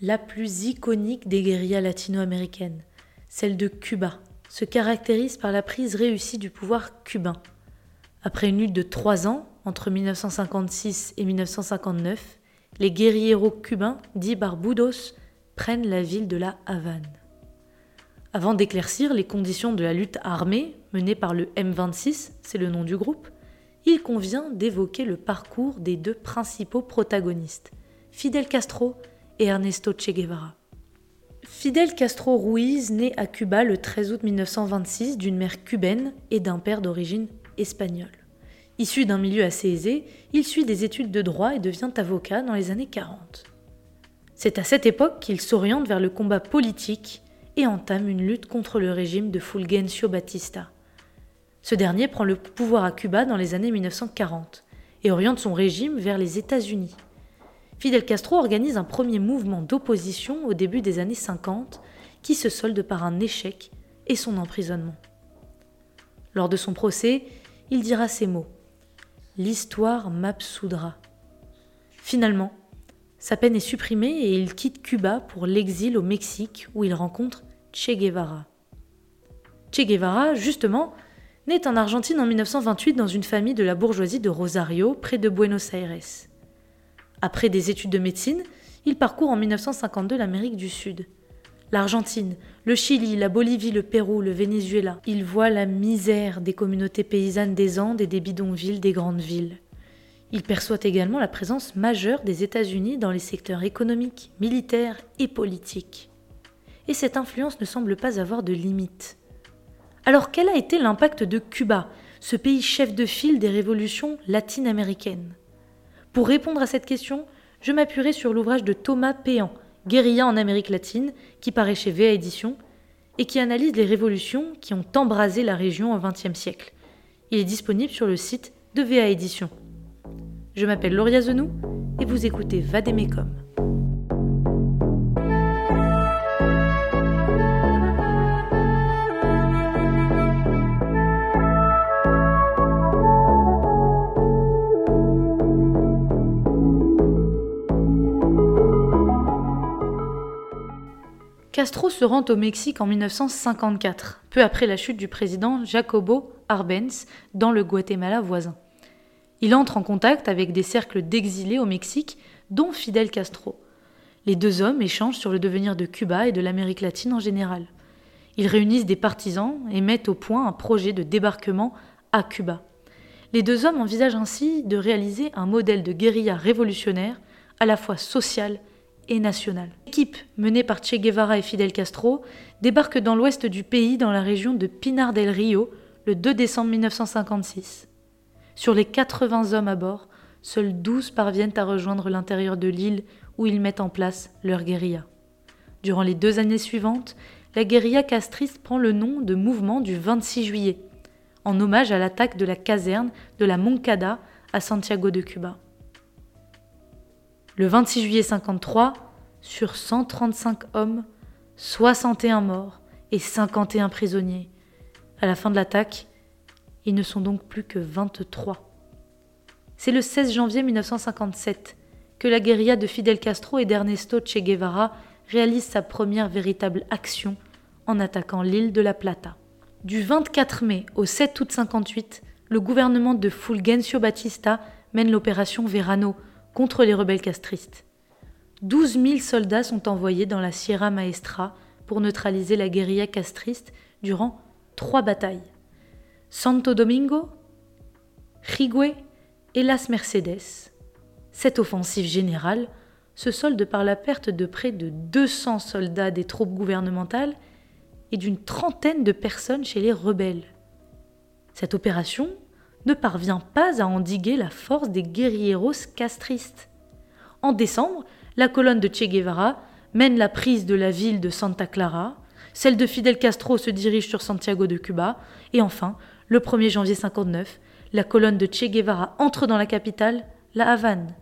La plus iconique des guérillas latino-américaines, celle de Cuba, se caractérise par la prise réussie du pouvoir cubain. Après une lutte de trois ans, entre 1956 et 1959, les guérilleros cubains, dits Barbudos, prennent la ville de la Havane. Avant d'éclaircir les conditions de la lutte armée menée par le M26, c'est le nom du groupe, il convient d'évoquer le parcours des deux principaux protagonistes, Fidel Castro et Ernesto Che Guevara. Fidel Castro Ruiz naît à Cuba le 13 août 1926 d'une mère cubaine et d'un père d'origine espagnole. Issu d'un milieu assez aisé, il suit des études de droit et devient avocat dans les années 40. C'est à cette époque qu'il s'oriente vers le combat politique et entame une lutte contre le régime de Fulgencio Batista. Ce dernier prend le pouvoir à Cuba dans les années 1940 et oriente son régime vers les États-Unis. Fidel Castro organise un premier mouvement d'opposition au début des années 50 qui se solde par un échec et son emprisonnement. Lors de son procès, il dira ces mots L'histoire m'absoudra. Finalement, sa peine est supprimée et il quitte Cuba pour l'exil au Mexique où il rencontre Che Guevara. Che Guevara, justement, naît en Argentine en 1928 dans une famille de la bourgeoisie de Rosario, près de Buenos Aires. Après des études de médecine, il parcourt en 1952 l'Amérique du Sud. L'Argentine, le Chili, la Bolivie, le Pérou, le Venezuela. Il voit la misère des communautés paysannes des Andes et des bidonvilles des grandes villes. Il perçoit également la présence majeure des États-Unis dans les secteurs économiques, militaires et politiques. Et cette influence ne semble pas avoir de limite. Alors quel a été l'impact de Cuba, ce pays chef de file des révolutions latine-américaines Pour répondre à cette question, je m'appuierai sur l'ouvrage de Thomas Péan, Guérilla en Amérique latine, qui paraît chez VA Édition, et qui analyse les révolutions qui ont embrasé la région au XXe siècle. Il est disponible sur le site de VA Édition. Je m'appelle Lauria Zenou et vous écoutez Vademecum. Castro se rend au Mexique en 1954, peu après la chute du président Jacobo Arbenz dans le Guatemala voisin. Il entre en contact avec des cercles d'exilés au Mexique, dont Fidel Castro. Les deux hommes échangent sur le devenir de Cuba et de l'Amérique latine en général. Ils réunissent des partisans et mettent au point un projet de débarquement à Cuba. Les deux hommes envisagent ainsi de réaliser un modèle de guérilla révolutionnaire à la fois social et. L'équipe, menée par Che Guevara et Fidel Castro, débarque dans l'ouest du pays, dans la région de Pinar del Rio, le 2 décembre 1956. Sur les 80 hommes à bord, seuls 12 parviennent à rejoindre l'intérieur de l'île où ils mettent en place leur guérilla. Durant les deux années suivantes, la guérilla castriste prend le nom de mouvement du 26 juillet, en hommage à l'attaque de la caserne de la Moncada à Santiago de Cuba. Le 26 juillet 53, sur 135 hommes, 61 morts et 51 prisonniers. À la fin de l'attaque, ils ne sont donc plus que 23. C'est le 16 janvier 1957 que la guérilla de Fidel Castro et d'Ernesto Che Guevara réalise sa première véritable action en attaquant l'île de la Plata. Du 24 mai au 7 août 58, le gouvernement de Fulgencio Batista mène l'opération Verano contre les rebelles castristes. 12 000 soldats sont envoyés dans la Sierra Maestra pour neutraliser la guérilla castriste durant trois batailles. Santo Domingo, Rigüe et Las Mercedes. Cette offensive générale se solde par la perte de près de 200 soldats des troupes gouvernementales et d'une trentaine de personnes chez les rebelles. Cette opération ne parvient pas à endiguer la force des guerrieros castristes. En décembre, la colonne de Che Guevara mène la prise de la ville de Santa Clara, celle de Fidel Castro se dirige sur Santiago de Cuba, et enfin, le 1er janvier 59, la colonne de Che Guevara entre dans la capitale, la Havane.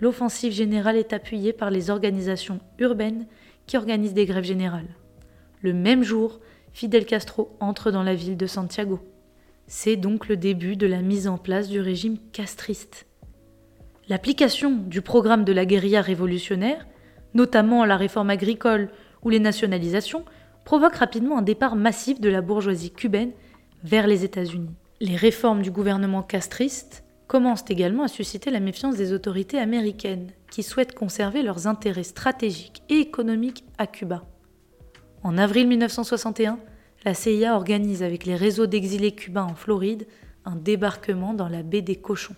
L'offensive générale est appuyée par les organisations urbaines qui organisent des grèves générales. Le même jour, Fidel Castro entre dans la ville de Santiago. C'est donc le début de la mise en place du régime castriste. L'application du programme de la guérilla révolutionnaire notamment la réforme agricole ou les nationalisations, provoquent rapidement un départ massif de la bourgeoisie cubaine vers les États-Unis. Les réformes du gouvernement castriste commencent également à susciter la méfiance des autorités américaines, qui souhaitent conserver leurs intérêts stratégiques et économiques à Cuba. En avril 1961, la CIA organise avec les réseaux d'exilés cubains en Floride un débarquement dans la baie des Cochons.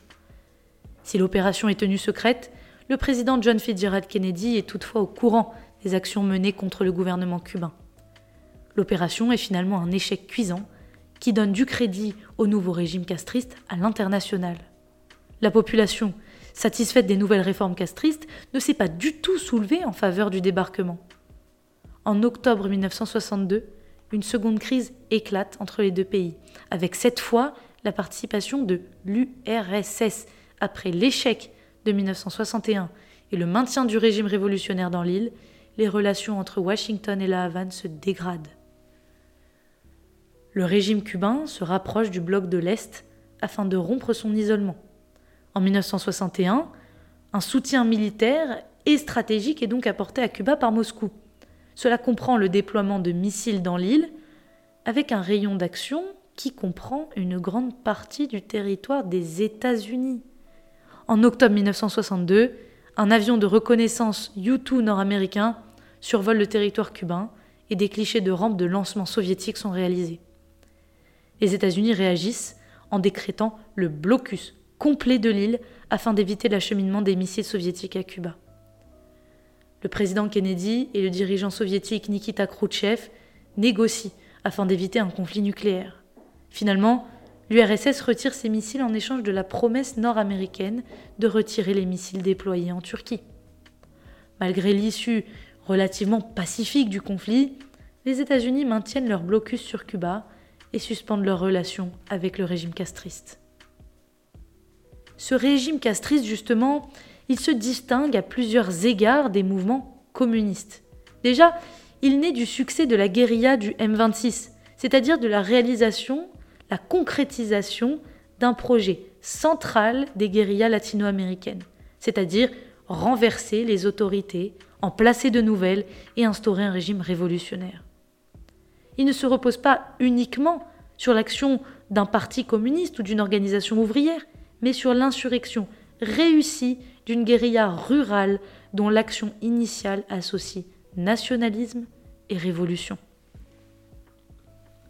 Si l'opération est tenue secrète, le président John Fitzgerald Kennedy est toutefois au courant des actions menées contre le gouvernement cubain. L'opération est finalement un échec cuisant qui donne du crédit au nouveau régime castriste à l'international. La population, satisfaite des nouvelles réformes castristes, ne s'est pas du tout soulevée en faveur du débarquement. En octobre 1962, une seconde crise éclate entre les deux pays, avec cette fois la participation de l'URSS après l'échec de 1961 et le maintien du régime révolutionnaire dans l'île, les relations entre Washington et la Havane se dégradent. Le régime cubain se rapproche du bloc de l'Est afin de rompre son isolement. En 1961, un soutien militaire et stratégique est donc apporté à Cuba par Moscou. Cela comprend le déploiement de missiles dans l'île, avec un rayon d'action qui comprend une grande partie du territoire des États-Unis. En octobre 1962, un avion de reconnaissance U-2 nord-américain survole le territoire cubain et des clichés de rampe de lancement soviétiques sont réalisés. Les États-Unis réagissent en décrétant le blocus complet de l'île afin d'éviter l'acheminement des missiles soviétiques à Cuba. Le président Kennedy et le dirigeant soviétique Nikita Khrouchtchev négocient afin d'éviter un conflit nucléaire. Finalement, l'URSS retire ses missiles en échange de la promesse nord-américaine de retirer les missiles déployés en Turquie. Malgré l'issue relativement pacifique du conflit, les États-Unis maintiennent leur blocus sur Cuba et suspendent leurs relations avec le régime castriste. Ce régime castriste, justement, il se distingue à plusieurs égards des mouvements communistes. Déjà, il naît du succès de la guérilla du M26, c'est-à-dire de la réalisation, la concrétisation d'un projet central des guérillas latino-américaines, c'est-à-dire renverser les autorités, en placer de nouvelles et instaurer un régime révolutionnaire. Il ne se repose pas uniquement sur l'action d'un parti communiste ou d'une organisation ouvrière, mais sur l'insurrection réussie d'une guérilla rurale dont l'action initiale associe nationalisme et révolution.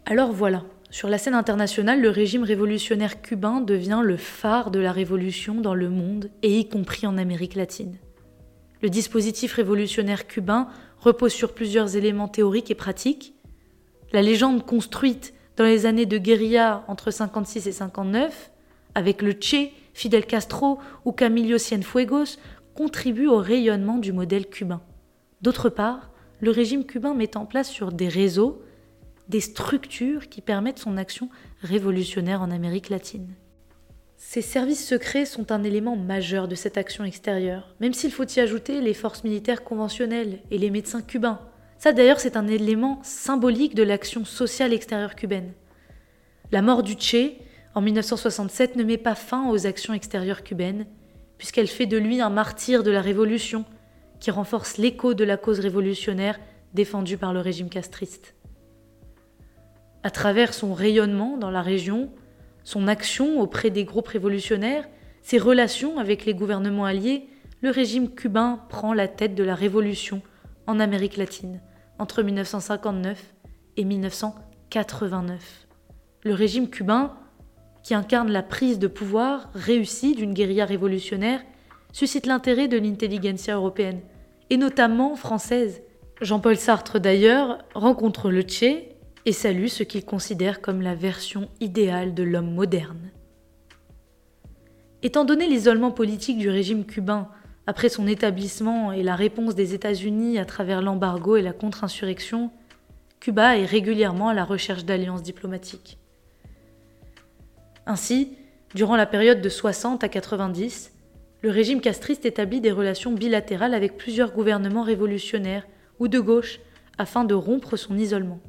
Alors voilà, sur la scène internationale, le régime révolutionnaire cubain devient le phare de la révolution dans le monde et y compris en Amérique latine. Le dispositif révolutionnaire cubain repose sur plusieurs éléments théoriques et pratiques. La légende construite dans les années de guérilla entre 56 et 59, avec le Che, Fidel Castro ou Camilo Cienfuegos, contribue au rayonnement du modèle cubain. D'autre part, le régime cubain met en place sur des réseaux des structures qui permettent son action révolutionnaire en Amérique latine. Ces services secrets sont un élément majeur de cette action extérieure, même s'il faut y ajouter les forces militaires conventionnelles et les médecins cubains. Ça d'ailleurs c'est un élément symbolique de l'action sociale extérieure cubaine. La mort du Che en 1967 ne met pas fin aux actions extérieures cubaines, puisqu'elle fait de lui un martyr de la Révolution, qui renforce l'écho de la cause révolutionnaire défendue par le régime castriste. À travers son rayonnement dans la région, son action auprès des groupes révolutionnaires, ses relations avec les gouvernements alliés, le régime cubain prend la tête de la révolution en Amérique latine entre 1959 et 1989. Le régime cubain, qui incarne la prise de pouvoir réussie d'une guérilla révolutionnaire, suscite l'intérêt de l'intelligentsia européenne, et notamment française. Jean-Paul Sartre d'ailleurs rencontre le Che et salue ce qu'il considère comme la version idéale de l'homme moderne. Étant donné l'isolement politique du régime cubain après son établissement et la réponse des États-Unis à travers l'embargo et la contre-insurrection, Cuba est régulièrement à la recherche d'alliances diplomatiques. Ainsi, durant la période de 60 à 90, le régime castriste établit des relations bilatérales avec plusieurs gouvernements révolutionnaires ou de gauche afin de rompre son isolement.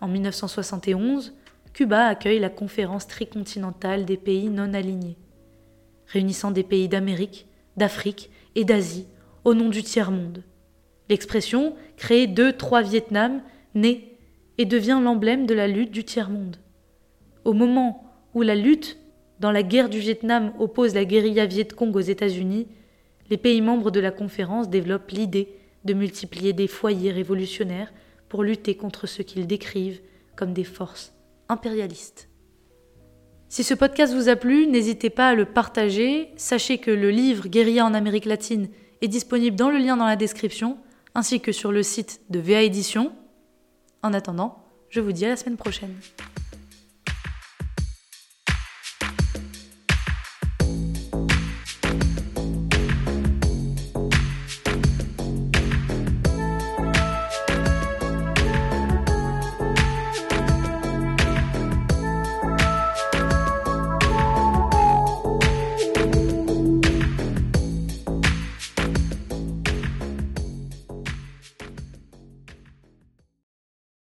En 1971, Cuba accueille la conférence tricontinentale des pays non alignés, réunissant des pays d'Amérique, d'Afrique et d'Asie au nom du tiers-monde. L'expression créée 2-3 Vietnam naît et devient l'emblème de la lutte du tiers-monde. Au moment où la lutte dans la guerre du Vietnam oppose la guérilla Viet Cong aux États-Unis, les pays membres de la conférence développent l'idée de multiplier des foyers révolutionnaires pour lutter contre ce qu'ils décrivent comme des forces impérialistes. Si ce podcast vous a plu, n'hésitez pas à le partager. Sachez que le livre Guérilla en Amérique latine est disponible dans le lien dans la description, ainsi que sur le site de VA Édition. En attendant, je vous dis à la semaine prochaine.